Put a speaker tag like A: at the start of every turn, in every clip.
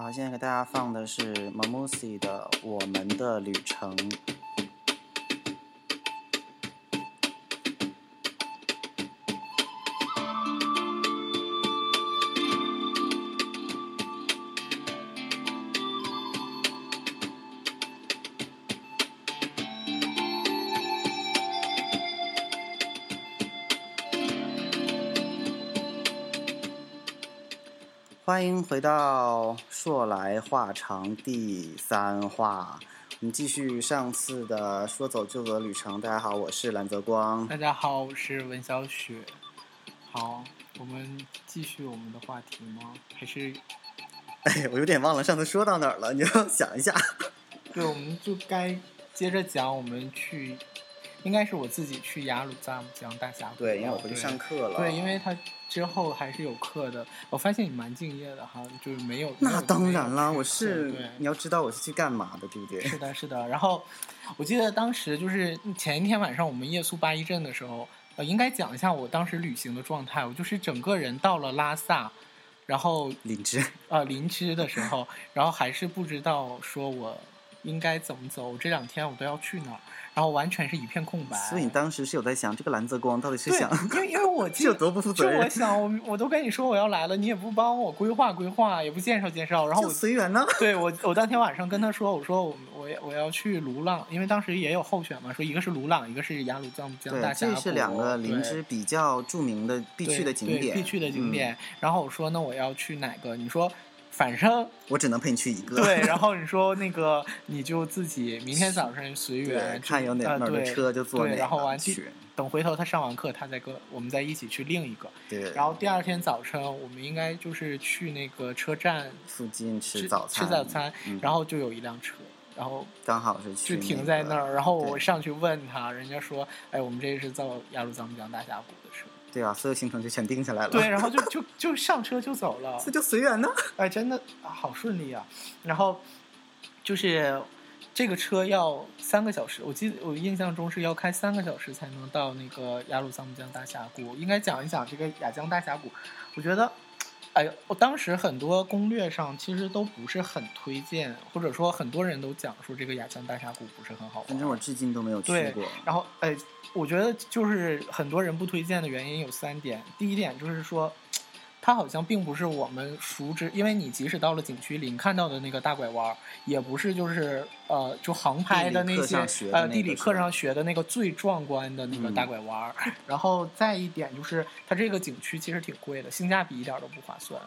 A: 好，现在给大家放的是 Mamusi 的《我们的旅程》。欢迎回到说来话长第三话，我们继续上次的说走就走的旅程。大家好，我是蓝泽光。
B: 大家好，我是文小雪。好，我们继续我们的话题吗？还是？
A: 哎，我有点忘了上次说到哪儿了，你要想一下。
B: 对，我们就该接着讲，我们去，应该是我自己去雅鲁藏布江大峡谷。
A: 对，因为我回去上课了。
B: 对，因为他。之后还是有课的，我发现你蛮敬业的哈，就是没有。
A: 那当然啦，我是你要知道我是去干嘛的，对不对？
B: 是的，是的。然后我记得当时就是前一天晚上我们夜宿八一镇的时候，呃，应该讲一下我当时旅行的状态。我就是整个人到了拉萨，然后
A: 林芝
B: 呃林芝的时候，然后还是不知道说我应该怎么走，这两天我都要去哪儿。然后完全是一片空白，
A: 所以你当时是有在想这个蓝泽光到底是想，
B: 因为因为我
A: 有多不负责
B: 任。就我想，我我都跟你说我要来了，你也不帮我规划规划，也不介绍介绍，然后我
A: 随缘呢。
B: 对我，我当天晚上跟他说，我说我我我要去鲁朗，因为当时也有候选嘛，说一个是鲁朗，一个是雅鲁藏布江大峡谷，
A: 这是两个林芝比较著名的必去的景点，
B: 必去的景点。然后我说那我要去哪个？你说。反正
A: 我只能陪你去一个。
B: 对，然后你说那个，你就自己明天早上随缘，
A: 看有哪哪的车就坐哪。
B: 然后完去，等回头他上完课，他再跟我们再一起去另一个。
A: 对。
B: 然后第二天早晨，我们应该就是去那个车站
A: 附近吃早
B: 餐。吃早餐，然后就有一辆车，然后
A: 刚好是
B: 就停在那儿，然后我上去问他，人家说：“哎，我们这是造雅鲁藏布江大峡谷的车。”
A: 对啊，所有行程就全定下来了。
B: 对，然后就 就就上车就走了，
A: 这就随缘呢。
B: 哎，真的好顺利啊！然后就是这个车要三个小时，我记得我印象中是要开三个小时才能到那个雅鲁藏布江大峡谷。应该讲一讲这个雅江大峡谷，我觉得。哎，我当时很多攻略上其实都不是很推荐，或者说很多人都讲说这个雅江大峡谷不是很好玩。
A: 反正我至今都没有去过。
B: 然后，哎，我觉得就是很多人不推荐的原因有三点。第一点就是说。它好像并不是我们熟知，因为你即使到了景区里，你看到的那个大拐弯，也不是就是呃，就航拍的那些呃地理课上学的那个最壮观的那个大拐弯。然后再一点就是，它这个景区其实挺贵的，性价比一点都不划算。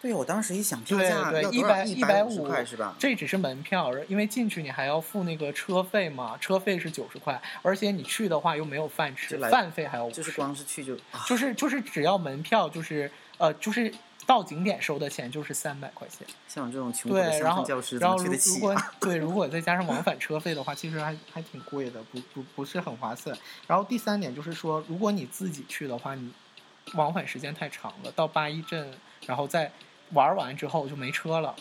A: 对，我当时一想，票价
B: 一百
A: 一
B: 百五
A: 块是吧？
B: 这只是门票，因为进去你还要付那个车费嘛，车费是九十块，而且你去的话又没有饭吃，饭费还要
A: 就是光是去就
B: 就是就是只要门票就是。呃，就是到景点收的钱就是三百块钱。
A: 像我这种穷苦的乡村教师，然后
B: 如果对，如果再加上往返车费的话，其实还还挺贵的，不不不是很划算。然后第三点就是说，如果你自己去的话，你往返时间太长了，到八一镇，然后再玩完之后就没车了，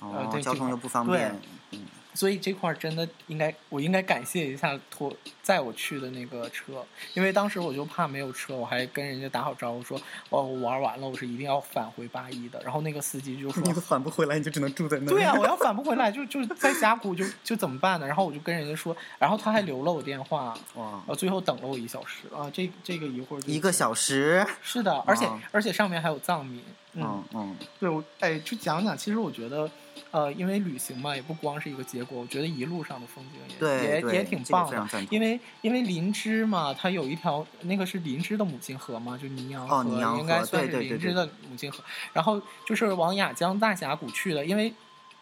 A: 哦，交通又不方便，嗯。
B: 所以这块真的应该，我应该感谢一下托载我去的那个车，因为当时我就怕没有车，我还跟人家打好招呼说，哦，我玩完了，我是一定要返回八一的。然后那个司机就说，
A: 你都返不回来，你就只能住在那。
B: 对呀，我要返不回来，就就在峡谷，就就怎么办呢？然后我就跟人家说，然后他还留了我电话，哇，呃，最后等了我一小时啊，这这个一会儿
A: 一个小时，
B: 是的，而且而且上面还有藏民，嗯嗯，对，我哎，就讲讲，其实我觉得。呃，因为旅行嘛，也不光是一个结果。我觉得一路上的风景也也也挺棒的。因为因为林芝嘛，它有一条那个是林芝的母亲河嘛，就尼洋河，应该算是林芝的母亲河。然后就是往雅江大峡谷去的，因为。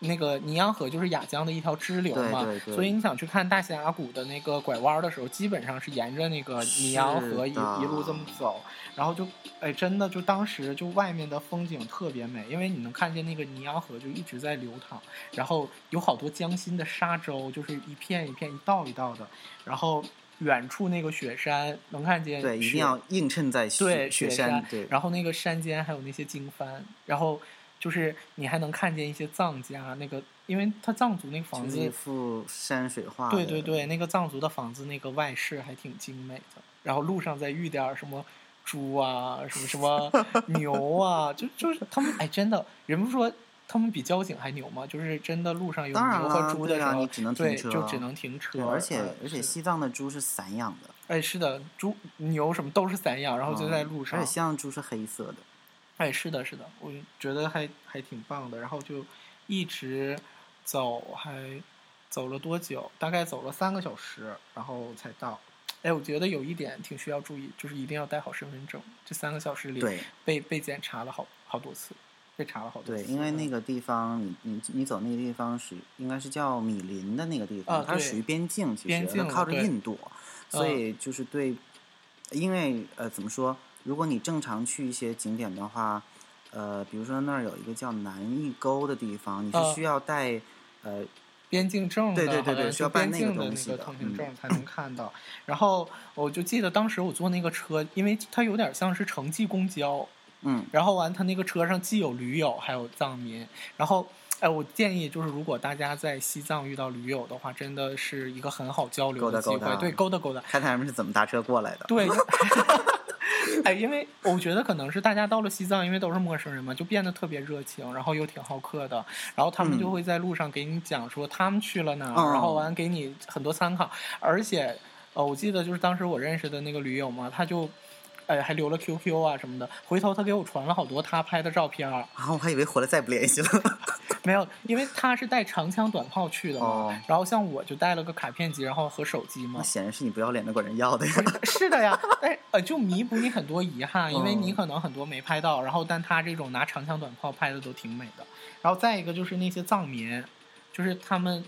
B: 那个尼洋河就是雅江的一条支流嘛，所以你想去看大峡谷的那个拐弯的时候，基本上是沿着那个尼洋河一一路这么走，然后就，哎，真的就当时就外面的风景特别美，因为你能看见那个尼洋河就一直在流淌，然后有好多江心的沙洲，就是一片一片一道一道的，然后远处那个雪山能看见，
A: 对，一定要映衬在
B: 雪
A: 雪
B: 山，
A: 对，
B: 然后那个山间还有那些经幡，然后。就是你还能看见一些藏家，那个，因为他藏族那个房子，
A: 一幅山水画。
B: 对对对，那个藏族的房子，那个外饰还挺精美的。然后路上再遇点什么猪啊，什么什么 牛啊，就就是他们，哎，真的，人不说他们比交警还牛吗？就是真的路上有牛和猪的时候，对，就只能停车。
A: 而且而且西藏的猪是散养的。
B: 哎，是的，猪牛什么都是散养，然后就在路上。
A: 而且西藏猪是黑色的。
B: 哎，是的，是的，我觉得还还挺棒的。然后就一直走，还走了多久？大概走了三个小时，然后才到。哎，我觉得有一点挺需要注意，就是一定要带好身份证。这三个小时里，被被检查了好好多次，被查了好多
A: 次。对，因为那个地方，你你你走那个地方是应该是叫米林的那个地方，它是属于边境，其实它靠着印度，所以就是对，因为呃怎么说？如果你正常去一些景点的话，呃，比如说那儿有一个叫南义沟的地方，你是需要带呃
B: 边境证
A: 的，对对对对，需要
B: 边境
A: 的那
B: 个通行证。才能看到。然后我就记得当时我坐那个车，因为它有点像是城际公交，
A: 嗯，
B: 然后完它那个车上既有驴友还有藏民，然后哎，我建议就是如果大家在西藏遇到驴友的话，真的是一个很好交流的机会，对，勾搭勾搭，
A: 看他们是怎么搭车过来的，
B: 对。哎，因为我觉得可能是大家到了西藏，因为都是陌生人嘛，就变得特别热情，然后又挺好客的。然后他们就会在路上给你讲说他们去了哪，然后完给你很多参考。而且，呃，我记得就是当时我认识的那个驴友嘛，他就。哎，还留了 QQ 啊什么的。回头他给我传了好多他拍的照片。啊，
A: 我还以为回来再不联系了。
B: 没有，因为他是带长枪短炮去的嘛。然后像我就带了个卡片机，然后和手机嘛。
A: 那显然是你不要脸的管人要的呀。
B: 是的呀，但呃，就弥补你很多遗憾，因为你可能很多没拍到。然后，但他这种拿长枪短炮拍的都挺美的。然后再一个就是那些藏民，就是他们。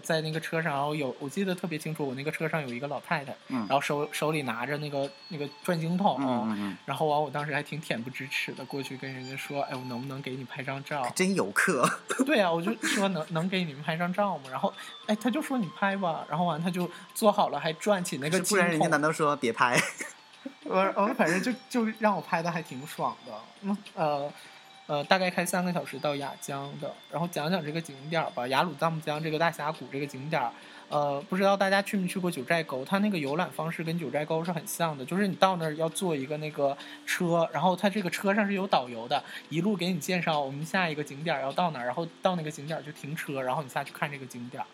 B: 在那个车上，然后有我记得特别清楚，我那个车上有一个老太太，然后手手里拿着那个那个转经筒，然后完我当时还挺恬不知耻的，过去跟人家说，哎，我能不能给你拍张照？
A: 真有客。
B: 对啊，我就说能能给你们拍张照吗？然后哎，他就说你拍吧，然后完他就做好了，还转起那个
A: 不然人家难道说别拍？
B: 我我反正就就让我拍的还挺爽的，嗯呃。呃，大概开三个小时到雅江的，然后讲讲这个景点儿吧。雅鲁藏布江这个大峡谷这个景点儿，呃，不知道大家去没去过九寨沟？它那个游览方式跟九寨沟是很像的，就是你到那儿要坐一个那个车，然后它这个车上是有导游的，一路给你介绍我们下一个景点要到哪儿，然后到那个景点就停车，然后你下去看这个景点儿。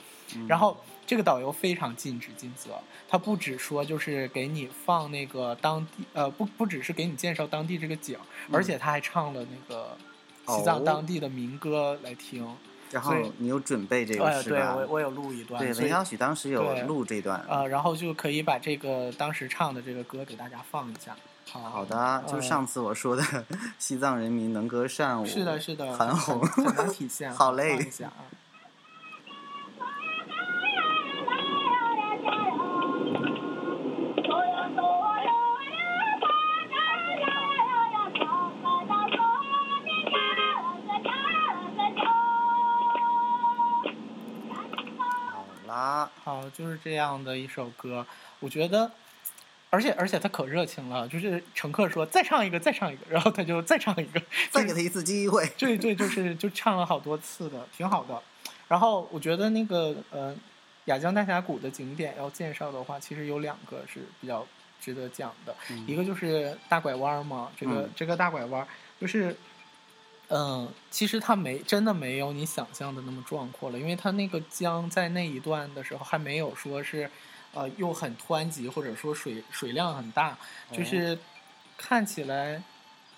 B: 然后这个导游非常尽职尽责，他不只说就是给你放那个当地呃不不只是给你介绍当地这个景，而且他还唱了那个西藏当地的民歌来听。
A: 然后你有准备这个是
B: 吧？对，我我有录一段。
A: 对，文小许当时有录这段。
B: 呃，然后就可以把这个当时唱的这个歌给大家放一下。好
A: 好的，就是上次我说的西藏人民能歌善舞，
B: 是的，是的，
A: 很红，
B: 很能体现。
A: 好嘞。
B: 好，就是这样的一首歌，我觉得，而且而且他可热情了，就是乘客说再唱一个，再唱一个，然后他就再唱一个，
A: 再给他一次机会。
B: 对对，就是就唱了好多次的，挺好的。然后我觉得那个呃，雅江大峡谷的景点要介绍的话，其实有两个是比较值得讲的，一个就是大拐弯嘛，这个这个大拐弯就是。嗯，其实它没真的没有你想象的那么壮阔了，因为它那个江在那一段的时候还没有说是，呃，又很湍急或者说水水量很大，就是看起来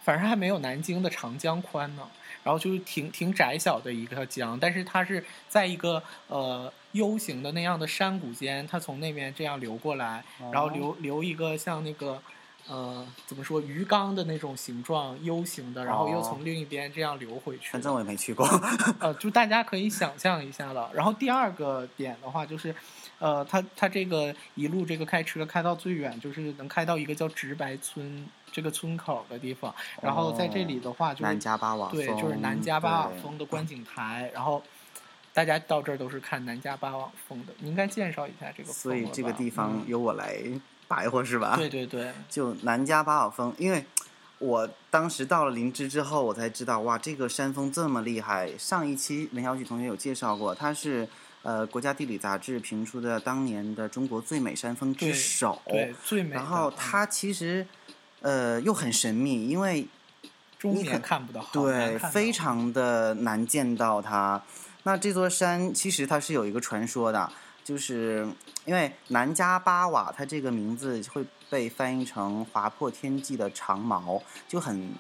B: 反正还没有南京的长江宽呢。然后就是挺挺窄小的一个江，但是它是在一个呃 U 型的那样的山谷间，它从那边这样流过来，然后流流一个像那个。呃，怎么说鱼缸的那种形状，U 型的，然后又从另一边这样流回去。
A: 反正我也没去过。
B: 呃，就大家可以想象一下了。然后第二个点的话，就是，呃，他他这个一路这个开车开到最远，就是能开到一个叫直白村这个村口的地方。然后在这里的话，就是
A: 南迦巴瓦
B: 对，就是南迦巴瓦峰的观景台。然后大家到这儿都是看南迦巴瓦峰的。你应该介绍一下这个。
A: 所以这个地方由我来。打一会儿是吧？
B: 对对对，
A: 就南迦巴瓦峰，因为我当时到了林芝之后，我才知道哇，这个山峰这么厉害。上一期文小许同学有介绍过，它是呃国家地理杂志评出的当年的中国最美山峰之首，
B: 对最美。
A: 然后它其实呃又很神秘，因为
B: 中年看不到，
A: 对，非常的难见到它。那这座山其实它是有一个传说的，就是因为南迦巴瓦，它这个名字会被翻译成划破天际的长矛，就很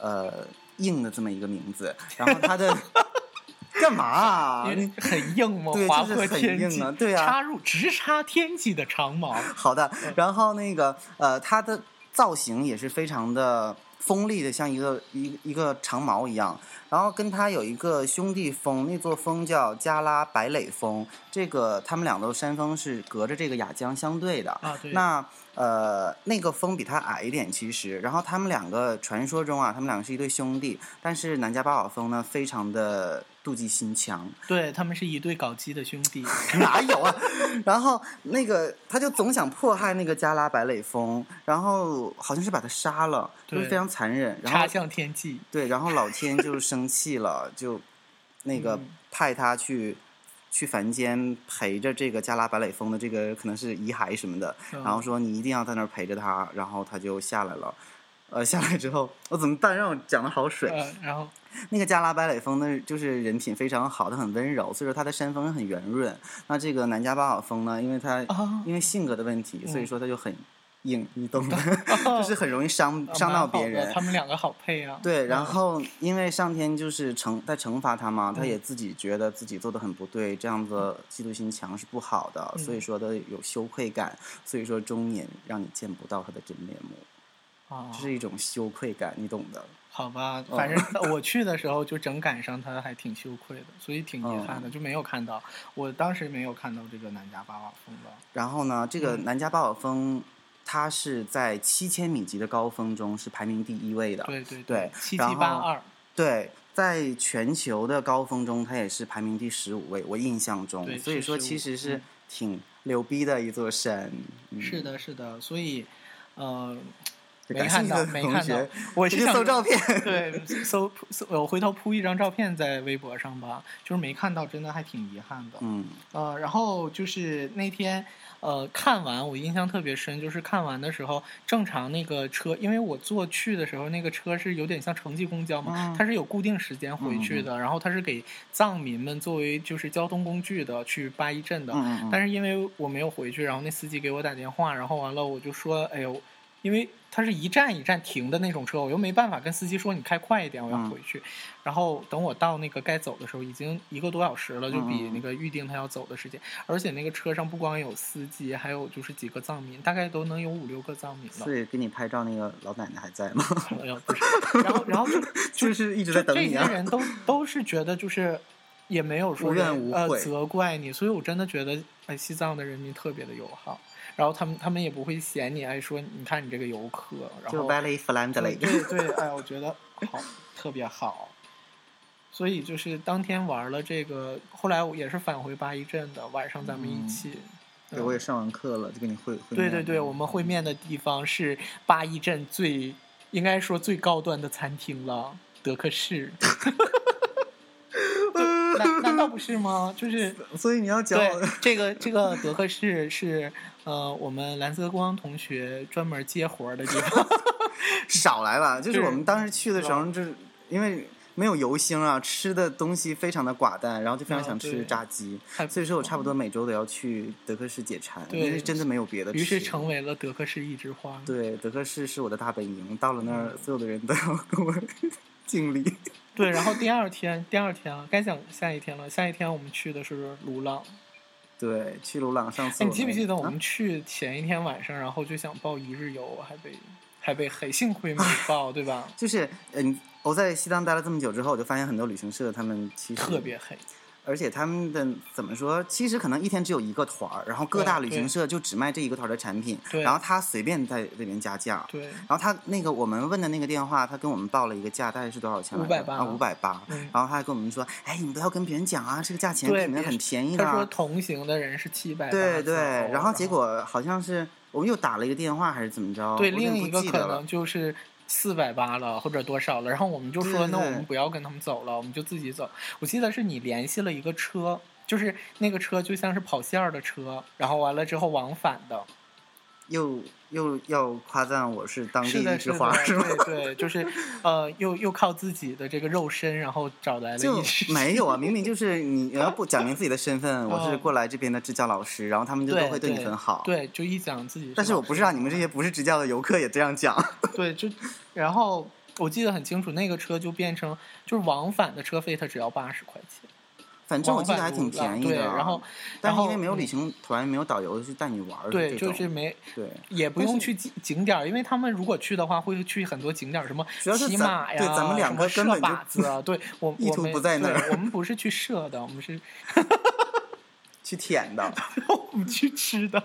A: 呃硬的这么一个名字。然后它的 干嘛？
B: 很硬吗？
A: 对，就是很硬啊。对啊，
B: 插入直插天际的长矛。
A: 好的，然后那个呃，它的造型也是非常的锋利的，像一个一一个长矛一样。然后跟他有一个兄弟峰，那座峰叫加拉白垒峰。这个他们两座山峰是隔着这个雅江相对的。
B: 啊，对。
A: 那呃，那个峰比它矮一点，其实。然后他们两个传说中啊，他们两个是一对兄弟。但是南迦巴瓦峰呢，非常的。妒忌心强，
B: 对他们是一对搞基的兄弟，
A: 哪有啊？然后那个他就总想迫害那个加拉白垒峰，然后好像是把他杀了，就是非常残忍。
B: 插向天际，
A: 对，然后老天就生气了，就那个派他去去凡间陪着这个加拉白垒峰的这个可能是遗骸什么的，然后说你一定要在那儿陪着他，然后他就下来了。呃，下来之后我怎么办？让我讲的好水。
B: 然后。
A: 那个加拉白垒峰呢，就是人品非常好，他很温柔，所以说他的山峰很圆润。那这个南迦巴瓦峰呢，因为他因为性格的问题，所以说他就很硬，你懂的，就是很容易伤伤到别人。
B: 他们两个好配啊。
A: 对，然后因为上天就是惩在惩罚他嘛，他也自己觉得自己做的很不对，这样子嫉妒心强是不好的，所以说他有羞愧感，所以说终年让你见不到他的真面目。
B: 啊，
A: 这是一种羞愧感，你懂的。
B: 好吧，反正我去的时候就正赶上他，还挺羞愧的，所以挺遗憾的，就没有看到。我当时没有看到这个南迦巴瓦峰的。
A: 然后呢，这个南迦巴瓦峰，它是在七千米级的高峰中是排名第一位的。
B: 对对
A: 对，
B: 七七八二。
A: 对，在全球的高峰中，它也是排名第十五位。我印象中，所以说其实是挺牛逼的一座山。
B: 是的，是的，所以，呃。没看到，没看到。我
A: 去搜照片，
B: 对，搜搜，我回头铺一张照片在微博上吧。就是没看到，真的还挺遗憾的。
A: 嗯。
B: 呃，然后就是那天，呃，看完我印象特别深，就是看完的时候，正常那个车，因为我坐去的时候，那个车是有点像城际公交嘛，它是有固定时间回去的，然后它是给藏民们作为就是交通工具的去八一镇的。
A: 嗯
B: 但是因为我没有回去，然后那司机给我打电话，然后完了我就说，哎呦。因为它是一站一站停的那种车，我又没办法跟司机说你开快一点，我要回去。然后等我到那个该走的时候，已经一个多小时了，就比那个预定他要走的时间。而且那个车上不光有司机，还有就是几个藏民，大概都能有五六个藏民了。
A: 所以给你拍照那个老奶奶还在吗？
B: 没有，不是。然后，然后就
A: 就是一直在等你。
B: 这些人都都是觉得就是也没有说呃责怪你，所以我真的觉得哎，西藏的人民特别的友好。然后他们他们也不会嫌你，哎，说你看你这个游客，然后对对，哎，我觉得好特别好，所以就是当天玩了这个，后来我也是返回八一镇的，晚上咱们一起，
A: 对，我也上完课了，就跟你会会
B: 对对对，我们会面的地方是八一镇最应该说最高端的餐厅了，德克士。难难道不是吗？就是，
A: 所以你要讲
B: 这个这个德克士是呃，我们蓝色光同学专门接活的地方。
A: 少来了，就是我们当时去的时候，就是因为没有油星啊，吃的东西非常的寡淡，然后就非常想吃炸鸡，所以说我差不多每周都要去德克士解馋，因为真的没有别的。
B: 于是成为了德克士一枝花。
A: 对，德克士是我的大本营，到了那儿，所有的人都要跟我敬礼。
B: 对，然后第二天，第二天啊，该讲下一天了。下一天我们去的是鲁朗。
A: 对，去鲁朗上次。
B: 你记不记得我们去前一天晚上，然后就想报一日游，还被还被黑，幸亏没 报，对吧？
A: 就是，嗯，我在西藏待了这么久之后，我就发现很多旅行社他们其实
B: 特别黑。
A: 而且他们的怎么说？其实可能一天只有一个团儿，然后各大旅行社就只卖这一个团儿的产品，然后他随便在里面加价。
B: 对。
A: 然后他那个我们问的那个电话，他跟我们报了一个价，大概是多少钱？五
B: 百八。
A: 啊，五百八。然后他还跟我们说：“哎，你不要跟别人讲啊，这个价钱肯定很便宜的。”
B: 他说同行的人是七百。
A: 对对。然后结果好像是我们又打了一个电话，还是怎么着？
B: 对，另一个可能就是。四百八了，或者多少了？然后我们就说，那我们不要跟他们走了，我们就自己走。我记得是你联系了一个车，就是那个车就像是跑线儿的车，然后完了之后往返的。
A: 又又要夸赞我是当地一枝花，是
B: 吗？对，就是呃，又又靠自己的这个肉身，然后找来了
A: 就没有啊，明明就是你要不讲明自己的身份，我是过来这边的支教老师，然后他们就都会对你很好。
B: 对，就一讲自己。
A: 但是我不是让你们这些不是支教的游客也这样讲。
B: 对，就然后我记得很清楚，那个车就变成就是往返的车费，它只要八十块钱。
A: 反正我记得还挺便宜的，
B: 然后，
A: 但是因为没有旅行团，没有导游去带你玩儿，
B: 对，就是没，
A: 对，
B: 也不用去景景点儿，因为他们如果去的话，会去很多景点儿，什么骑马呀，
A: 对，咱们两个
B: 射靶子啊，对，我
A: 意图不在那儿，
B: 我们不是去射的，我们是
A: 去舔的，
B: 我们去吃的。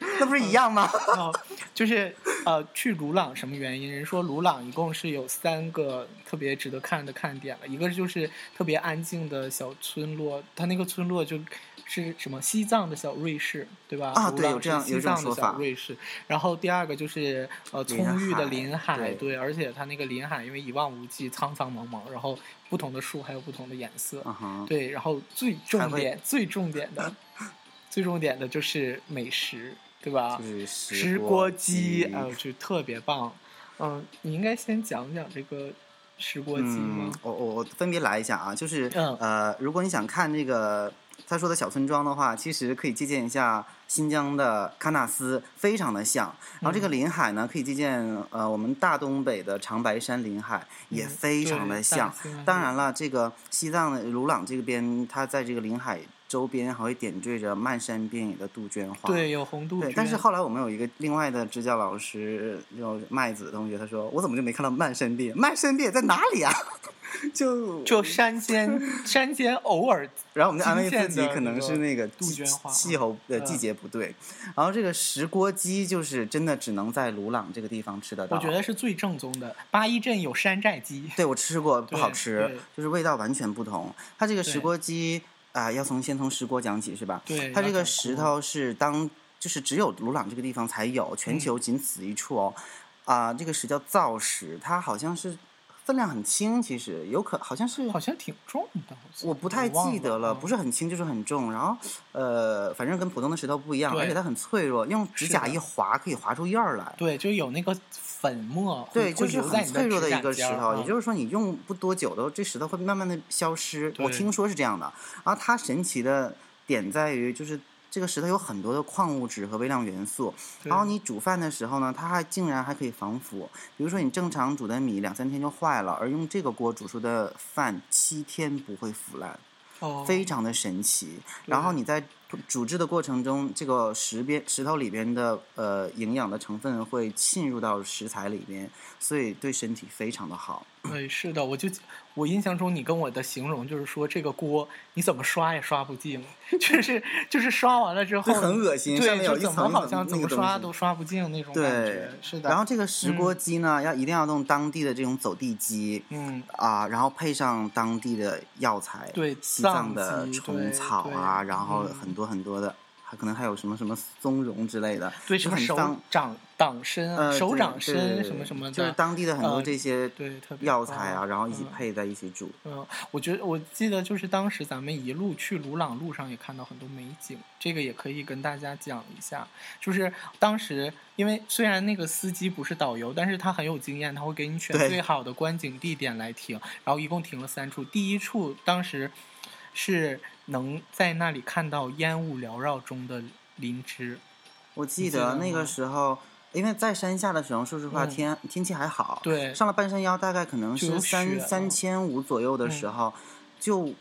A: 那不是一样吗？
B: 哦，就是呃，去鲁朗什么原因？人说鲁朗一共是有三个特别值得看的看点了，一个就是特别安静的小村落，它那个村落就是什么西藏的小瑞士，对吧？
A: 啊，对，有
B: 这样
A: 有这样
B: 的小瑞士。然后第二个就是呃葱郁的林海，对，而且它那个林海因为一望无际，苍苍茫茫，然后不同的树还有不同的颜色，对，然后最重点最重点的 最重点的就是美食。对吧？石锅鸡，哎呦，就特别棒。嗯，你应该先讲讲这个石锅鸡吗？
A: 我我我分别来一下啊，就是呃，如果你想看这个他说的小村庄的话，其实可以借鉴一下新疆的喀纳斯，非常的像。然后这个临海呢，可以借鉴呃我们大东北的长白山临海，也非常的像。当然了，这个西藏的鲁朗这边，它在这个临海。周边还会点缀着漫山遍野的杜鹃花，
B: 对，有红杜鹃。
A: 但是后来我们有一个另外的支教老师，就麦子同学，他说：“我怎么就没看到漫山遍？漫山遍在哪里啊？” 就
B: 就山间，山间偶尔。
A: 然后我们就安慰自己，可能是
B: 那
A: 个
B: 杜鹃花
A: 气候的季节不对。然后这个石锅鸡就是真的只能在鲁朗这个地方吃得到。
B: 我觉得是最正宗的。八一镇有山寨鸡，
A: 对我吃过，不好吃，就是味道完全不同。它这个石锅鸡。啊，要从先从石锅讲起是吧？
B: 对，
A: 它这个石头是当就是只有鲁朗这个地方才有，全球仅此一处哦。啊，这个石叫造石，它好像是分量很轻，其实有可好像是
B: 好像挺重的，
A: 我不太记得了，不是很轻就是很重。然后呃，反正跟普通的石头不一样，而且它很脆弱，用指甲一划可以划出印儿来。
B: 对，就有那个。粉末
A: 对，就是很脆弱
B: 的
A: 一个石头，也就是说你用不多久的这石头会慢慢的消失。我听说是这样的。然后它神奇的点在于，就是这个石头有很多的矿物质和微量元素。然后你煮饭的时候呢，它还竟然还可以防腐。比如说你正常煮的米两三天就坏了，而用这个锅煮出的饭七天不会腐烂，非常的神奇。然后你在。煮制的过程中，这个石边石头里边的呃营养的成分会浸入到食材里边，所以对身体非常的好。
B: 对，是的，我就我印象中你跟我的形容就是说这个锅你怎么刷也刷不净，就是就是刷完了之后
A: 很恶心，
B: 对，
A: 就
B: 怎么好像怎么刷都刷不净那种感觉。是的。
A: 然后这个石锅鸡呢，要一定要用当地的这种走地鸡，
B: 嗯
A: 啊，然后配上当地的药材，
B: 对，
A: 西藏的虫草啊，然后很多很多的。还可能还有什么什么松茸之类的，
B: 对，什么手掌党参、手掌参什么什么的，
A: 就是当地的很多这些
B: 对
A: 药材啊，然后一起配在一起煮。
B: 嗯，我觉得我记得就是当时咱们一路去鲁朗路上也看到很多美景，这个也可以跟大家讲一下。就是当时因为虽然那个司机不是导游，但是他很有经验，他会给你选最好的观景地点来停。然后一共停了三处，第一处当时是。能在那里看到烟雾缭绕中的林芝，
A: 我记得那个时候，因为在山下的时候，说实话天天气还好，
B: 对，
A: 上了半山腰大概可能是三三千五左右的时候，就。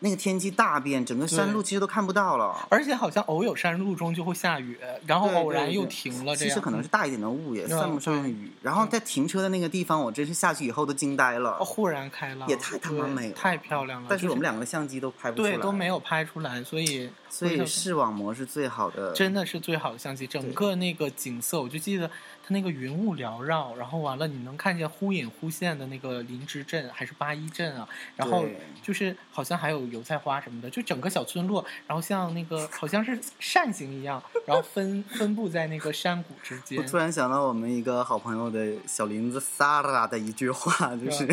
A: 那个天气大变，整个山路其实都看不到了。
B: 而且好像偶有山路中就会下雨，然后偶然又停了。
A: 其实可能是大一点的雾，也算不上雨。然后在停车的那个地方，我真是下去以后都惊呆了。
B: 豁然开朗，
A: 也太他妈美了，
B: 太漂亮了。
A: 但是我们两个相机都拍不出
B: 来，对，都没有拍出来，所以
A: 所以视网膜是最好的，
B: 真的是最好的相机。整个那个景色，我就记得。它那个云雾缭绕，然后完了，你能看见忽隐忽现的那个林芝镇还是八一镇啊？然后就是好像还有油菜花什么的，就整个小村落，然后像那个好像是扇形一样，然后分分布在那个山谷之间。
A: 我突然想到我们一个好朋友的小林子萨拉的一句话，就是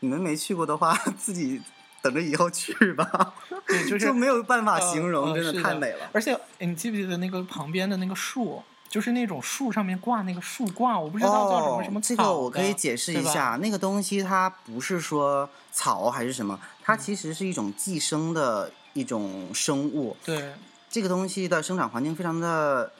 A: 你们没去过的话，自己等着以后去吧。
B: 对，就是
A: 就没有办法形容，真的太美了。
B: 而且你记不记得那个旁边的那个树？就是那种树上面挂那个树挂，我不知道叫什么什么
A: 草。这个我可以解释一下，那个东西它不是说草还是什么，它其实是一种寄生的一种生物。
B: 对，
A: 这个东西的生长环境非常的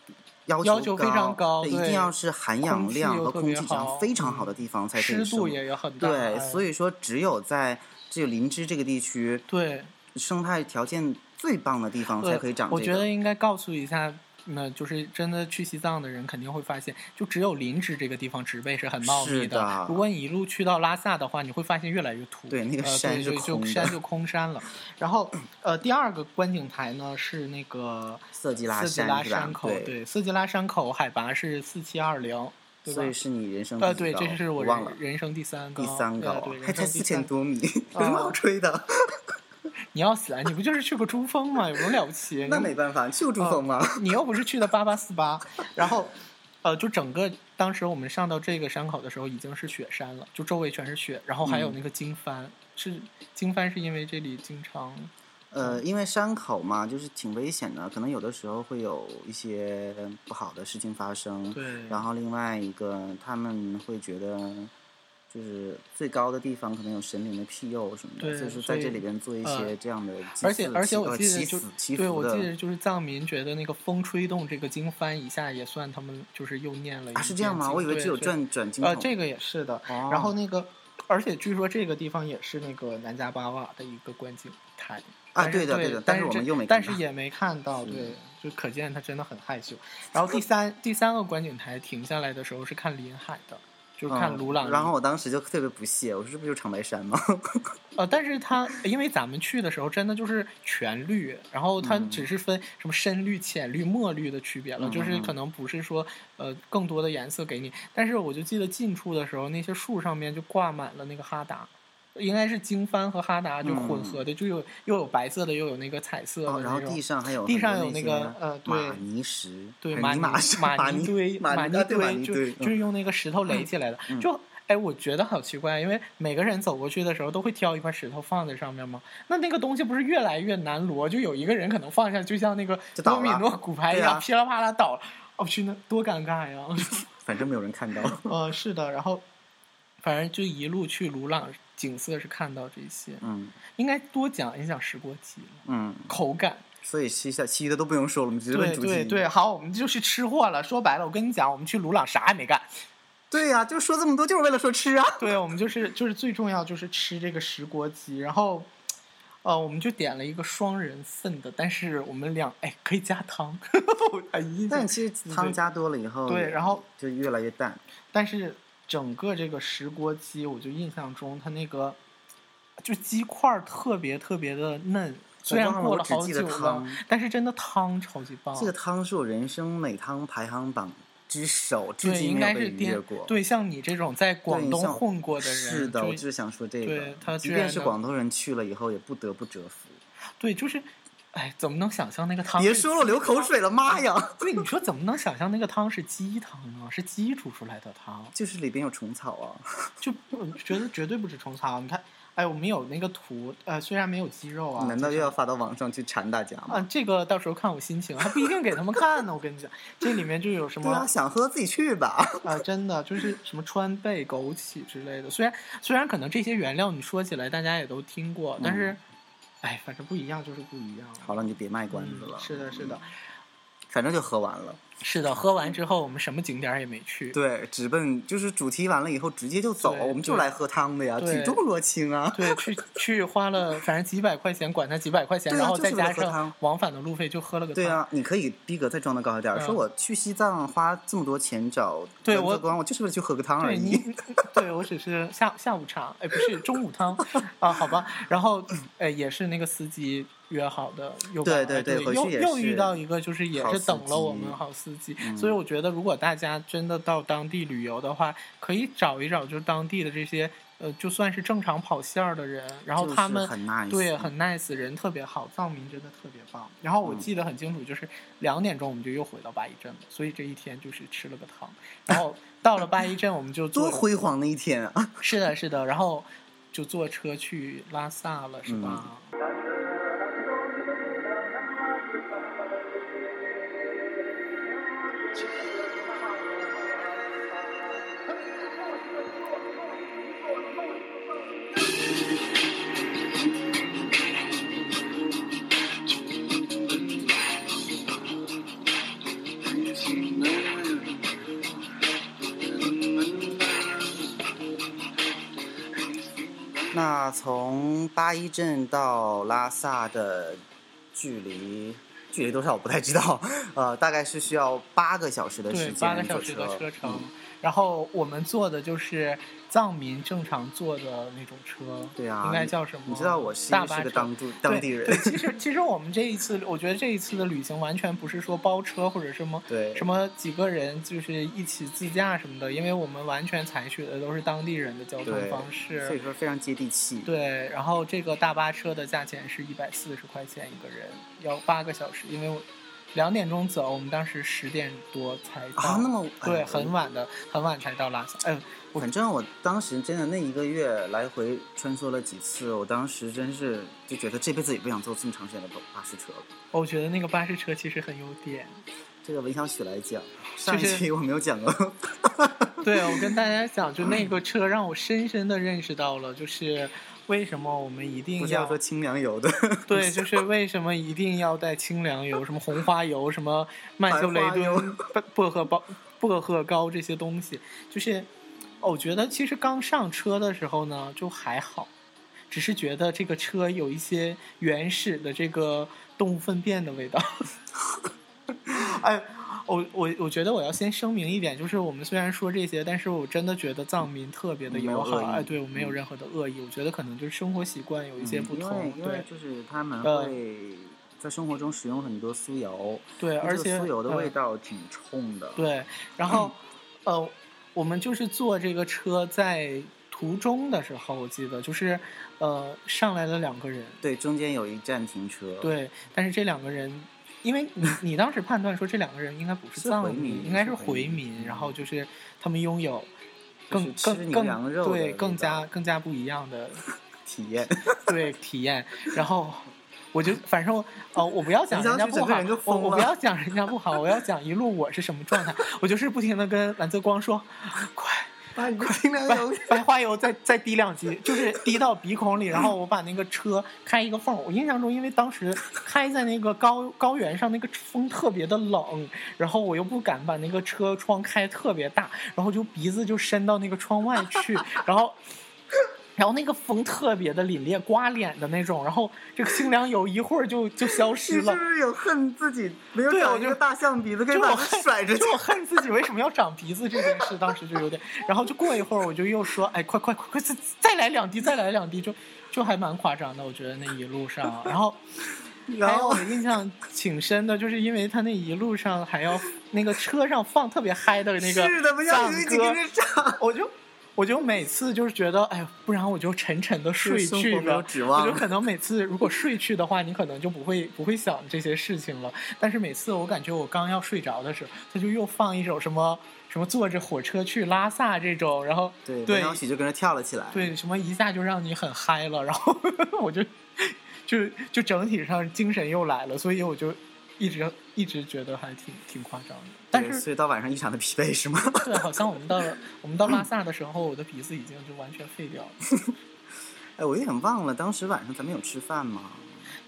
B: 要
A: 求
B: 非常高，
A: 一定要是含氧量和空气质量非常好的地方才可以生。
B: 湿度也很大。
A: 对，所以说只有在这个林芝这个地区，
B: 对
A: 生态条件最棒的地方才可以长。
B: 我觉得应该告诉一下。那就是真的去西藏的人肯定会发现，就只有林芝这个地方植被是很茂密
A: 的。
B: 如果你一路去到拉萨的话，你会发现越来越土。
A: 对，那个山
B: 就就山就空山了。然后，呃，第二个观景台呢是那个
A: 色季拉
B: 山口，
A: 对，
B: 色季拉山口海拔是四七二零，
A: 所以是你人生
B: 呃，对，这是
A: 我
B: 人生第三
A: 第三
B: 高，
A: 还才四千多米，有什么好吹的？
B: 你要死啊！你不就是去过珠峰吗？有什么了不起？
A: 那没办法，去过珠峰吗？
B: 你又不是去的八八四八，然后，呃，就整个当时我们上到这个山口的时候已经是雪山了，就周围全是雪，然后还有那个经幡，是经幡是因为这里经常，
A: 呃，因为山口嘛，就是挺危险的，可能有的时候会有一些不好的事情发生。
B: 对。
A: 然后另外一个，他们会觉得。就是最高的地方可能有神灵的庇佑什么的，就是在这里边做一些这样的
B: 而且而且我记得
A: 就
B: 对，我记得就是藏民觉得那个风吹动这个经幡一下也算他们就是又念了一。啊，
A: 是这样吗？我以为只有转转经。
B: 呃，这个也是的。然后那个，而且据说这个地方也是那个南迦巴瓦的一个观景台。
A: 啊，对的
B: 对
A: 的。但是我们又没，
B: 但是也没看到，对，就可见他真的很害羞。然后第三第三个观景台停下来的时候是看临海的。就看鲁朗，
A: 然后我当时就特别不屑，我说这不就是长白山吗？
B: 呃，但是它因为咱们去的时候真的就是全绿，然后它只是分什么深绿、浅绿、墨绿的区别了，就是可能不是说呃更多的颜色给你。但是我就记得近处的时候，那些树上面就挂满了那个哈达。应该是经幡和哈达就混合的，就有又有白色的，又有那个彩色的。
A: 然后地上还有
B: 地上有那个呃，对，
A: 马泥石，
B: 对，
A: 马
B: 泥马
A: 泥
B: 堆，马泥堆，就就是用那个石头垒起来的。就哎，我觉得好奇怪，因为每个人走过去的时候都会挑一块石头放在上面嘛？那那个东西不是越来越难摞？就有一个人可能放下，就像那个多米诺骨牌一样，噼里啪啦倒了。我去，那多尴尬呀！
A: 反正没有人看到。
B: 呃，是的，然后反正就一路去鲁朗。景色是看到这些，
A: 嗯，
B: 应该多讲一讲石锅鸡
A: 嗯，
B: 口感。
A: 所以其下其余的都不用说了，我们直接问主
B: 题。对对对，好，我们就是吃货了。说白了，我跟你讲，我们去鲁朗啥也没干。
A: 对呀，就说这么多，就是为了说吃啊。
B: 对，我们就是就是最重要就是吃这个石锅鸡，然后，呃，我们就点了一个双人份的，但是我们俩哎可以加汤，哎，
A: 但其实汤加多了以后，
B: 对，然后
A: 就越来越淡，
B: 但是。整个这个石锅鸡，我就印象中它那个就鸡块特别特别的嫩，虽然过了好久了，但是真的汤超级棒。
A: 这个汤是我人生美汤排行榜之首，至
B: 今没
A: 有被逾越过。
B: 对，像你这种在广东混过的人，
A: 是的，我就是想说这个。即便是广东人去了以后，也不得不折服。
B: 对，就是。哎，怎么能想象那个汤？
A: 别说了，流口水了，妈呀！
B: 对，你说怎么能想象那个汤是鸡汤呢？是鸡煮出来的汤，
A: 就是里边有虫草啊！
B: 就觉得绝对不止虫草。你看，哎，我们有那个图，呃，虽然没有鸡肉啊，
A: 难道又要发到网上去馋大家吗？
B: 啊，这个到时候看我心情，还不一定给他们看呢。我跟你讲，这里面就有什么？
A: 对啊，想喝自己去吧。
B: 啊，真的就是什么川贝、枸杞之类的。虽然虽然可能这些原料你说起来大家也都听过，但是。哎，反正不一样就是不一样。
A: 好了，你就别卖关子了。
B: 是的，是的，
A: 反正就喝完了。
B: 是的，喝完之后我们什么景点也没去。
A: 对，直奔就是主题完了以后直接就走，我们就来喝汤的呀，举重若轻啊。
B: 对，去去花了反正几百块钱，管他几百块钱，然后再加上往返的路费，就喝了个汤。
A: 对啊，你可以逼格再装的高一点，说我去西藏花这么多钱找
B: 对我
A: 光，我就是为了去喝个汤而已。
B: 对我只是下下午茶，哎，不是中午汤啊，好吧。然后哎，也是那个司机。约好的，又
A: 对对
B: 对，
A: 又
B: 又遇到一个，就是也是等了我们好司机，所以我觉得如果大家真的到当地旅游的话，可以找一找，就是当地的这些呃，就算是正常跑线儿的人，然后他们对很 nice，人特别好，藏民真的特别棒。然后我记得很清楚，就是两点钟我们就又回到八一镇了，所以这一天就是吃了个汤。然后到了八一镇，我们就
A: 多辉煌的一天啊！
B: 是的，是的，然后就坐车去拉萨了，是吧？
A: 那八一镇到拉萨的距离，距离多少我不太知道，呃，大概是需要八个小时的时间
B: 八个小时的车程。然后我们坐的就是藏民正常坐的那种车，
A: 对啊，
B: 应该叫什么？
A: 你知道我是是个当地当地人。
B: 对，其实其实我们这一次，我觉得这一次的旅行完全不是说包车或者什么，
A: 对，
B: 什么几个人就是一起自驾什么的，因为我们完全采取的都是当地人的交通方式，
A: 所以说非常接地气。
B: 对，然后这个大巴车的价钱是一百四十块钱一个人，要八个小时，因为我。两点钟走，我们当时十点多才到。
A: 啊，那么
B: 对，很晚的，很晚才到拉萨。哎，
A: 反正我当时真的那一个月来回穿梭了几次，我当时真是就觉得这辈子也不想坐这么长时间的巴士车了。
B: 我觉得那个巴士车其实很有点。
A: 这个文小许来讲，上一期我没有讲过。
B: 对，我跟大家讲，就那个车让我深深的认识到了，就是。为什么我们一定要
A: 喝清凉油的？
B: 对，就是为什么一定要带清凉油？什么红花油、什么曼秀雷敦、薄荷包、薄荷膏这些东西，就是我觉得其实刚上车的时候呢，就还好，只是觉得这个车有一些原始的这个动物粪便的味道。哎。我我我觉得我要先声明一点，就是我们虽然说这些，但是我真的觉得藏民特别的友好，哎，对我没有任何的恶意。我觉得可能就是生活习惯有一些不同，对，
A: 就是他们会在生活中使用很多酥油，
B: 对，而且
A: 酥油的味道挺冲的，
B: 对。然后，呃，我们就是坐这个车在途中的时候，我记得就是呃上来了两个人，
A: 对，中间有一站停车，
B: 对，但是这两个人。因为你你当时判断说这两个人应该不是藏民，应该是回民，然后就是他们拥有更更更对更加更加不一样的
A: 体验，
B: 对体验。然后我就反正哦，我不要讲人家不好，我我不要讲人家不好，我要讲一路我是什么状态。我就是不停的跟蓝泽光说，快。
A: 把清凉油、
B: 白花油再再滴两滴，就是滴到鼻孔里，然后我把那个车开一个缝。我印象中，因为当时开在那个高高原上，那个风特别的冷，然后我又不敢把那个车窗开特别大，然后就鼻子就伸到那个窗外去，然后。然后那个风特别的凛冽，刮脸的那种。然后这个清凉油一会儿就就消失了。
A: 是不是有恨自己没有长一个大象鼻子，可以把甩着？
B: 就我恨自己为什么要长鼻子这件事，当时就有点。然后就过一会儿，我就又说：“哎，快快快快，再再来两滴，再来两滴。”就就还蛮夸张的，我觉得那一路上。然后，
A: 然后
B: 我印象挺深的，就是因为他那一路上还要那个车上放特别嗨的那个藏歌，我就。我就每次就是觉得，哎，不然我就沉沉的睡去
A: 吧。
B: 我就可能每次如果睡去的话，你可能就不会不会想这些事情了。但是每次我感觉我刚要睡着的时候，他就又放一首什么什么坐着火车去拉萨这种，然后
A: 对，
B: 对，
A: 然后就跟着跳了起来。
B: 对，什么一下就让你很嗨了，然后 我就就就整体上精神又来了，所以我就。一直一直觉得还挺挺夸张的，但是
A: 所以到晚上异常的疲惫是吗？
B: 对，好像我们到了我们到拉萨的时候，我的鼻子已经就完全废掉了。
A: 哎，我有点忘了，当时晚上咱们有吃饭吗？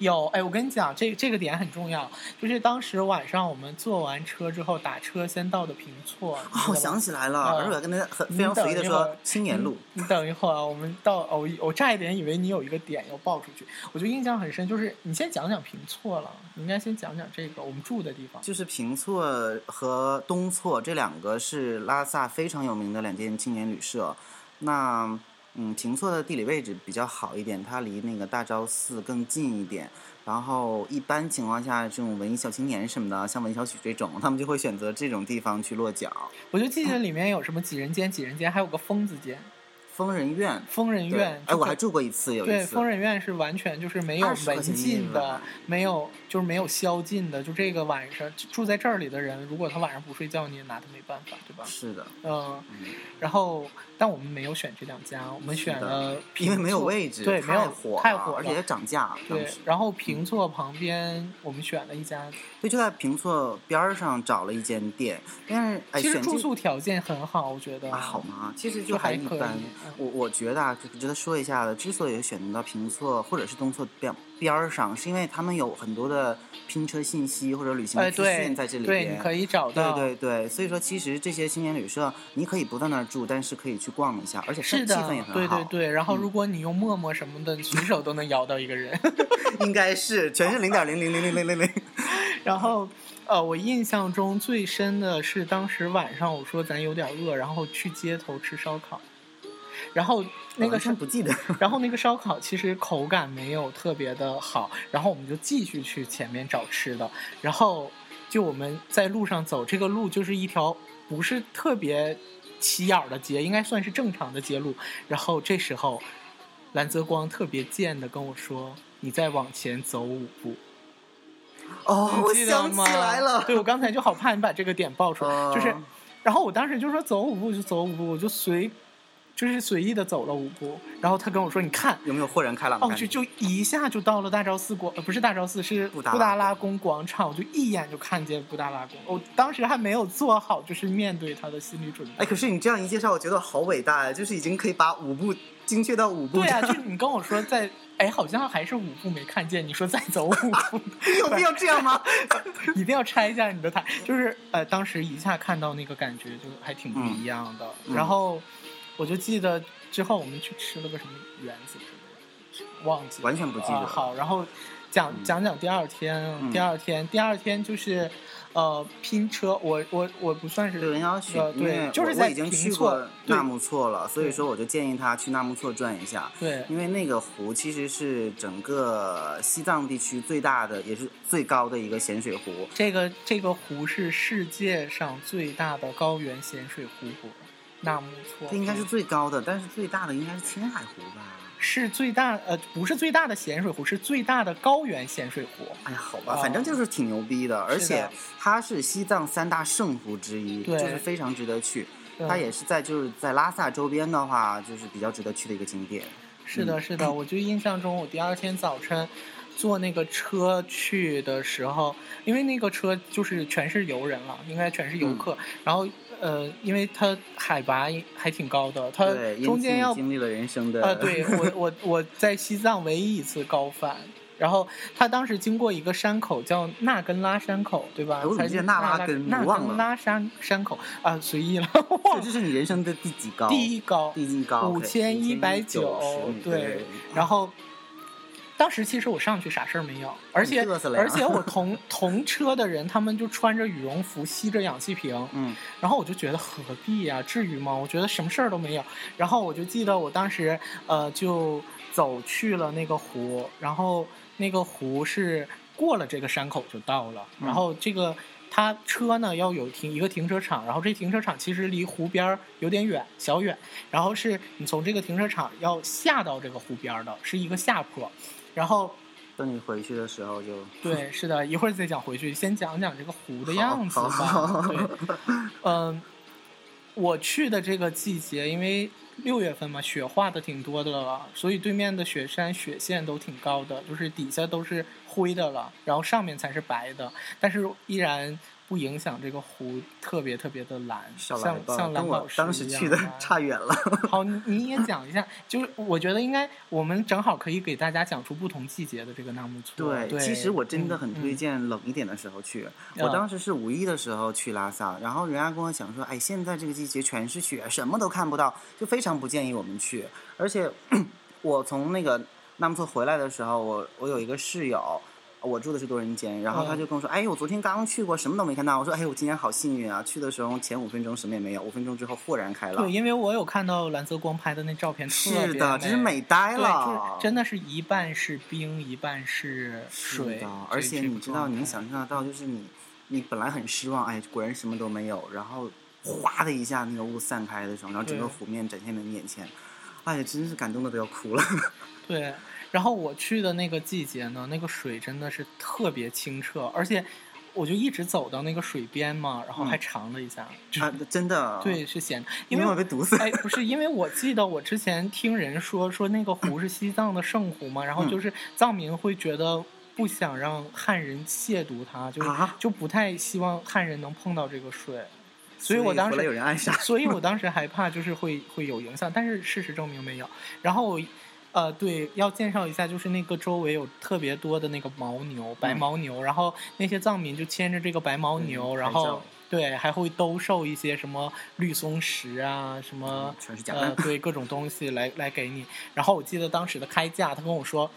B: 有哎，我跟你讲，这这个点很重要，就是当时晚上我们坐完车之后打车先到的平措。哦，
A: 我想起来了，而且跟他很非常随意的说青年路。
B: 你等一会儿，我们到哦，我差一点以为你有一个点要爆出去，我就印象很深，就是你先讲讲平措了，你应该先讲讲这个我们住的地方。
A: 就是平措和东措这两个是拉萨非常有名的两间青年旅社，那。嗯，平措的地理位置比较好一点，它离那个大昭寺更近一点。然后一般情况下，这种文艺小青年什么的，像文小许这种，他们就会选择这种地方去落脚。
B: 我就记得里面有什么几人间、几人间，还有个疯子间。
A: 疯人院，
B: 疯人院，
A: 哎，我还住过一次，有一次。
B: 对，疯人院是完全就是没有门禁的，没有就是没有宵禁的，就这个晚上住在这里的人，如果他晚上不睡觉，你也拿他没办法，对吧？
A: 是的，
B: 嗯，然后但我们没有选这两家，我们选了，
A: 因为没有位置，
B: 对，没有
A: 火，
B: 太火，
A: 而且也涨价。
B: 对，然后平措旁边我们选了一家，
A: 对，就在平措边上找了一间店，但是
B: 其实住宿条件很好，我觉得
A: 啊好吗？其实就
B: 还
A: 一般，我我觉得。啊，就值得说一下的，之所以选择到平措或者是东措边边儿上，是因为他们有很多的拼车信息或者旅行资讯在这里
B: 边，对，可以找
A: 到。对对对，所以说其实这些青年旅社，你可以不在那儿住，但是可以去逛一下，而且
B: 是
A: 气氛也很好。
B: 对对对，然后如果你用陌陌什么的，随手都能摇到一个人。
A: 应该是全是零点零零零零零零零。
B: 然后，呃，我印象中最深的是当时晚上我说咱有点饿，然后去街头吃烧烤。然后那个
A: 是不记得，
B: 然后那个烧烤其实口感没有特别的好，然后我们就继续去前面找吃的，然后就我们在路上走，这个路就是一条不是特别起眼的街，应该算是正常的街路。然后这时候蓝泽光特别贱的跟我说：“你再往前走五步。”
A: 哦，我想起来了，
B: 对我刚才就好怕你把这个点爆出来，就是，然后我当时就说走五步就走五步，我就随。就是随意的走了五步，然后他跟我说：“你看
A: 有没有豁然开朗？”
B: 哦，就就一下就到了大昭寺广，呃，不是大昭寺，是布达拉宫广场。我就一眼就看见布达拉宫。我当时还没有做好就是面对他的心理准备。
A: 哎，可是你这样一介绍，我觉得好伟大呀！就是已经可以把五步精确到五步。
B: 对呀，就你跟我说在，哎，好像还是五步没看见。你说再走五步，
A: 有必要这样吗？
B: 一定要拆一下你的台。就是呃，当时一下看到那个感觉就还挺不一样的。然后。我就记得之后我们去吃了个什么圆子之类的，忘记
A: 完全不记得。
B: 好，然后讲讲讲第二天，第二天，第二天就是呃拼车，我我我不算是
A: 对人要去，
B: 对，就是
A: 我已经去过纳木错了，所以说我就建议他去纳木错转一下。
B: 对，
A: 因为那个湖其实是整个西藏地区最大的也是最高的一个咸水湖。
B: 这个这个湖是世界上最大的高原咸水湖泊。纳木错，
A: 这应该是最高的，但是最大的应该是青海湖吧？
B: 是最大，呃，不是最大的咸水湖，是最大的高原咸水湖。
A: 哎呀，好吧，反正就是挺牛逼的，而且它是西藏三大圣湖之一，就是非常值得去。它也是在就是在拉萨周边的话，就是比较值得去的一个景点。
B: 是的，是的，我就印象中，我第二天早晨坐那个车去的时候，因为那个车就是全是游人了，应该全是游客，然后。呃，因为它海拔还挺高的，它中间要
A: 经历了人生的。
B: 呃，对我我我在西藏唯一一次高反，然后他当时经过一个山口叫纳根拉山口，对吧？
A: 我记得纳
B: 拉
A: 根，
B: 纳根拉山山口啊，随意了。
A: 这是你人生的第几高？
B: 第一高，
A: 第一高，
B: 五千一百九，对，然后。当时其实我上去啥事儿没有，而且而且我同 同车的人他们就穿着羽绒服吸着氧气瓶，
A: 嗯，
B: 然后我就觉得何必呀，至于吗？我觉得什么事儿都没有。然后我就记得我当时呃就走去了那个湖，然后那个湖是过了这个山口就到了，然后这个。他车呢要有停一个停车场，然后这停车场其实离湖边儿有点远，小远。然后是你从这个停车场要下到这个湖边的，是一个下坡。然后
A: 等你回去的时候就
B: 对，是的，一会儿再讲回去，先讲讲这个湖的样子吧。对，嗯，我去的这个季节，因为六月份嘛，雪化的挺多的了，所以对面的雪山雪线都挺高的，就是底下都是。灰的了，然后上面才是白的，但是依然不影响这个湖特别特别的蓝，像像蓝宝石
A: 当时去的差远了。
B: 好，你也讲一下，就是我觉得应该我们正好可以给大家讲出不同季节的这个纳木错。
A: 对，其实我真的很推荐冷一点的时候去。我当时是五一的时候去拉萨，然后人家跟我讲说，哎，现在这个季节全是雪，什么都看不到，就非常不建议我们去。而且 我从那个。纳木错回来的时候，我我有一个室友，我住的是多人间，然后他就跟我说：“哎，我昨天刚刚去过，什么都没看到。”我说：“哎，我今天好幸运啊！去的时候前五分钟什么也没有，五分钟之后豁然开朗。”
B: 对，因为我有看到蓝色光拍的那照片，
A: 是的，真是美呆了。
B: 真的是一半是冰，一半是水。
A: 而且你知道，你能想象得到，就是你你本来很失望，哎，果然什么都没有，然后哗的一下那个雾散开的时候，然后整个湖面展现在你眼前，哎，真是感动的都要哭了。
B: 对。然后我去的那个季节呢，那个水真的是特别清澈，而且我就一直走到那个水边嘛，然后还尝了一下，
A: 啊，真的，
B: 对，是咸的，因为
A: 我被毒死。
B: 哎，不是，因为我记得我之前听人说说那个湖是西藏的圣湖嘛，然后就是藏民会觉得不想让汉人亵渎它，就是就不太希望汉人能碰到这个水，所以我当时，所以我当时害怕就是会会有影响，但是事实证明没有。然后。呃，对，要介绍一下，就是那个周围有特别多的那个牦牛，白牦牛，然后那些藏民就牵着这个白牦牛，然后对，还会兜售一些什么绿松石啊，什么呃，对，各种东西来来给你。然后我记得当时的开价，他跟我说，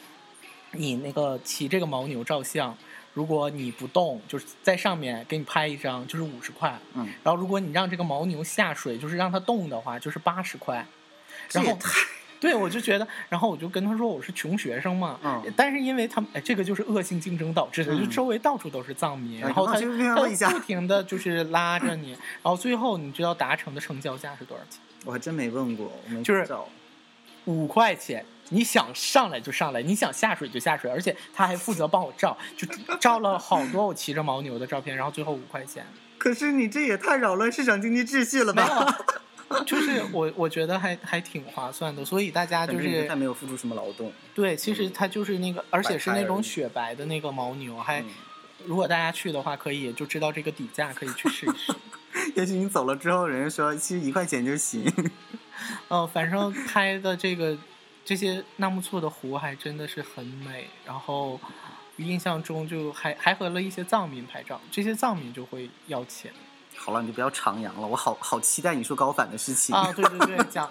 B: 你那个骑这个牦牛照相，如果你不动，就是在上面给你拍一张，就是五十块。
A: 嗯。
B: 然后如果你让这个牦牛下水，就是让它动的话，就是八十块。然后。对，我就觉得，然后我就跟他说我是穷学生嘛，嗯，但是因为他们，哎，这个就是恶性竞争导致的，就周围到处都是藏民，然后他他不停的就是拉着你，然后最后你知道达成的成交价是多少钱？
A: 我还真没问过，我没
B: 就是五块钱，你想上来就上来，你想下水就下水，而且他还负责帮我照，就照了好多我骑着牦牛的照片，然后最后五块钱。
A: 可是你这也太扰乱市场经济秩序了吧？
B: 就是我，我觉得还还挺划算的，所以大家就是
A: 他没有付出什么劳动。
B: 对，其实它就是那个，而且是那种雪白的那个牦牛，还如果大家去的话，可以就知道这个底价，可以去试一试。
A: 也许你走了之后，人家说其实一块钱就行。
B: 呃，反正拍的这个这些纳木错的湖还真的是很美，然后印象中就还还和了一些藏民拍照，这些藏民就会要钱。
A: 好了，你就不要徜徉了。我好好期待你说高反的事情
B: 啊！对对对，讲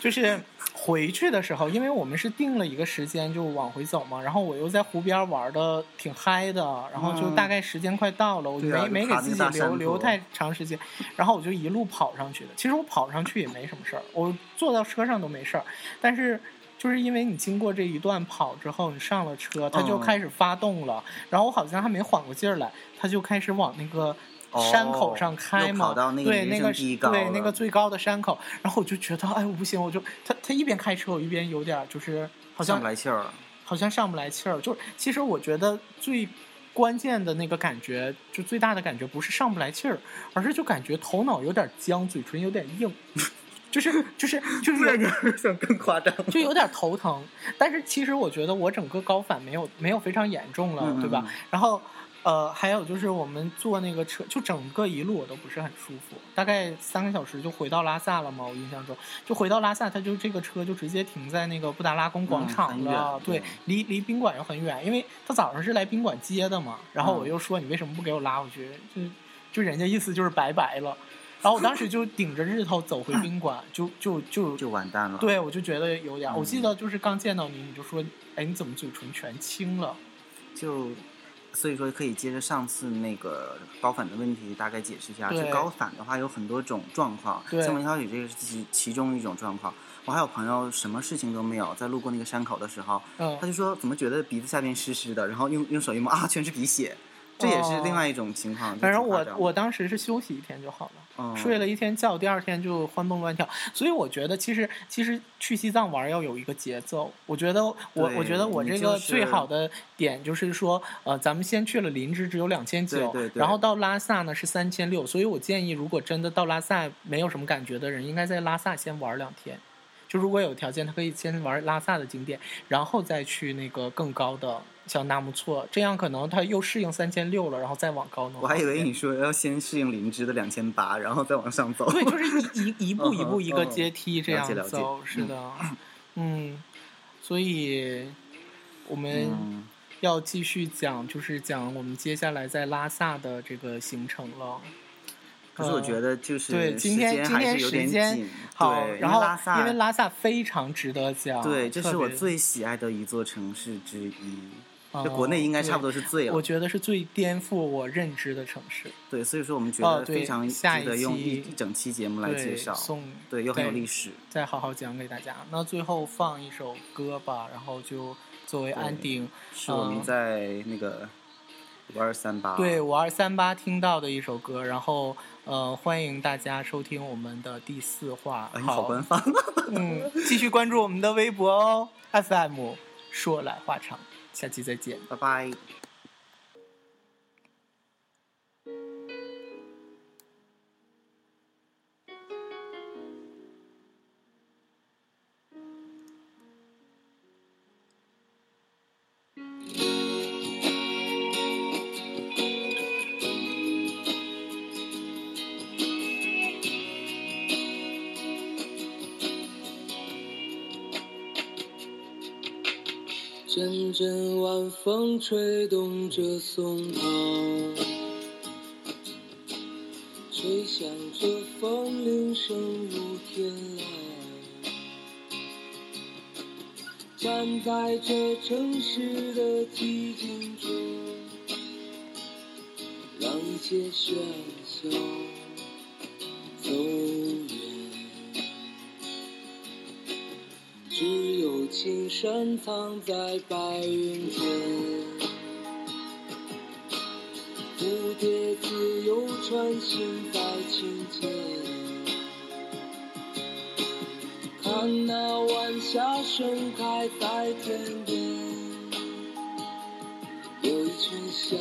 B: 就是回去的时候，因为我们是定了一个时间就往回走嘛，然后我又在湖边玩的挺嗨的，然后就大概时间快到了，我没没给自己留留太长时间，然后我就一路跑上去的。其实我跑上去也没什么事儿，我坐到车上都没事儿，但是就是因为你经过这一段跑之后，你上了车，它就开始发动了，然后我好像还没缓过劲儿来，它就开始往那个。山口上开嘛，对那个对那个最高的山口，然后我就觉得哎我不行，我就他他一边开车，我一边有点就是好像
A: 上不来气儿，
B: 好像上不来气儿。就其实我觉得最关键的那个感觉，就最大的感觉不是上不来气儿，而是就感觉头脑有点僵，嘴唇有点硬，就是就是就是有
A: 点想更夸张，
B: 就有点头疼。但是其实我觉得我整个高反没有没有非常严重了，对吧？然后。呃，还有就是我们坐那个车，就整个一路我都不是很舒服，大概三个小时就回到拉萨了嘛。我印象中，就回到拉萨，他就这个车就直接停在那个布达拉宫广场了。对，离离宾馆又很远，因为他早上是来宾馆接的嘛。然后我又说你为什么不给我拉回去？就就人家意思就是拜拜了。然后我当时就顶着日头走回宾馆，就就就
A: 就完蛋了。
B: 对，我就觉得有点。我记得就是刚见到你，你就说，哎，你怎么嘴唇全青了？
A: 就。所以说可以接着上次那个高反的问题大概解释一下。就高反的话有很多种状况，像文小雨这个是其其中一种状况。我还有朋友什么事情都没有，在路过那个山口的时候，嗯他就说怎么觉得鼻子下面湿湿的，然后用用手一摸啊，全是鼻血。这也是另外一种情况。
B: 反正我我当时是休息一天就好了，睡了一天觉，第二天就欢蹦乱跳。所以我觉得其实其实去西藏玩要有一个节奏。我觉得我我觉得我这个最好的点就是说，呃，咱们先去了林芝，只有两千九，然后到拉萨呢是三千六。所以我建议，如果真的到拉萨没有什么感觉的人，应该在拉萨先玩两天。就如果有条件，他可以先玩拉萨的景点，然后再去那个更高的。像纳木错，这样可能他又适应三千六了，然后再往高弄。
A: 我还以为你说要先适应灵芝的两千八，然后再往上走。
B: 对，就是一一步一步一个阶梯这样走，是的。嗯，所以我们要继续讲，就是讲我们接下来在拉萨的这个行程了。
A: 可是我觉得就是
B: 对今天今天时间好，然后因为拉萨非常值得讲，
A: 对，这是我最喜爱的一座城市之一。就国内应该差不多是最了，
B: 我觉得是最颠覆我认知的城市。
A: 对，所以说我们觉得非常值得用一整期节目来介绍。
B: 送
A: 对，又很有历史，
B: 再好好讲给大家。那最后放一首歌吧，然后就作为安定，
A: 是我们在那个五二三八
B: 对五二三八听到的一首歌。然后呃，欢迎大家收听我们的第四话，
A: 好官方。
B: 嗯，继续关注我们的微博哦，FM 说来话长。下期再见，
A: 拜拜。
C: 阵阵晚风吹动着松涛，吹响着风铃声如天籁。站在这城市的寂静中，让一切喧嚣只有青山藏在白云间，蝴蝶自由穿行在清涧。看那晚霞盛开在天边，有一群向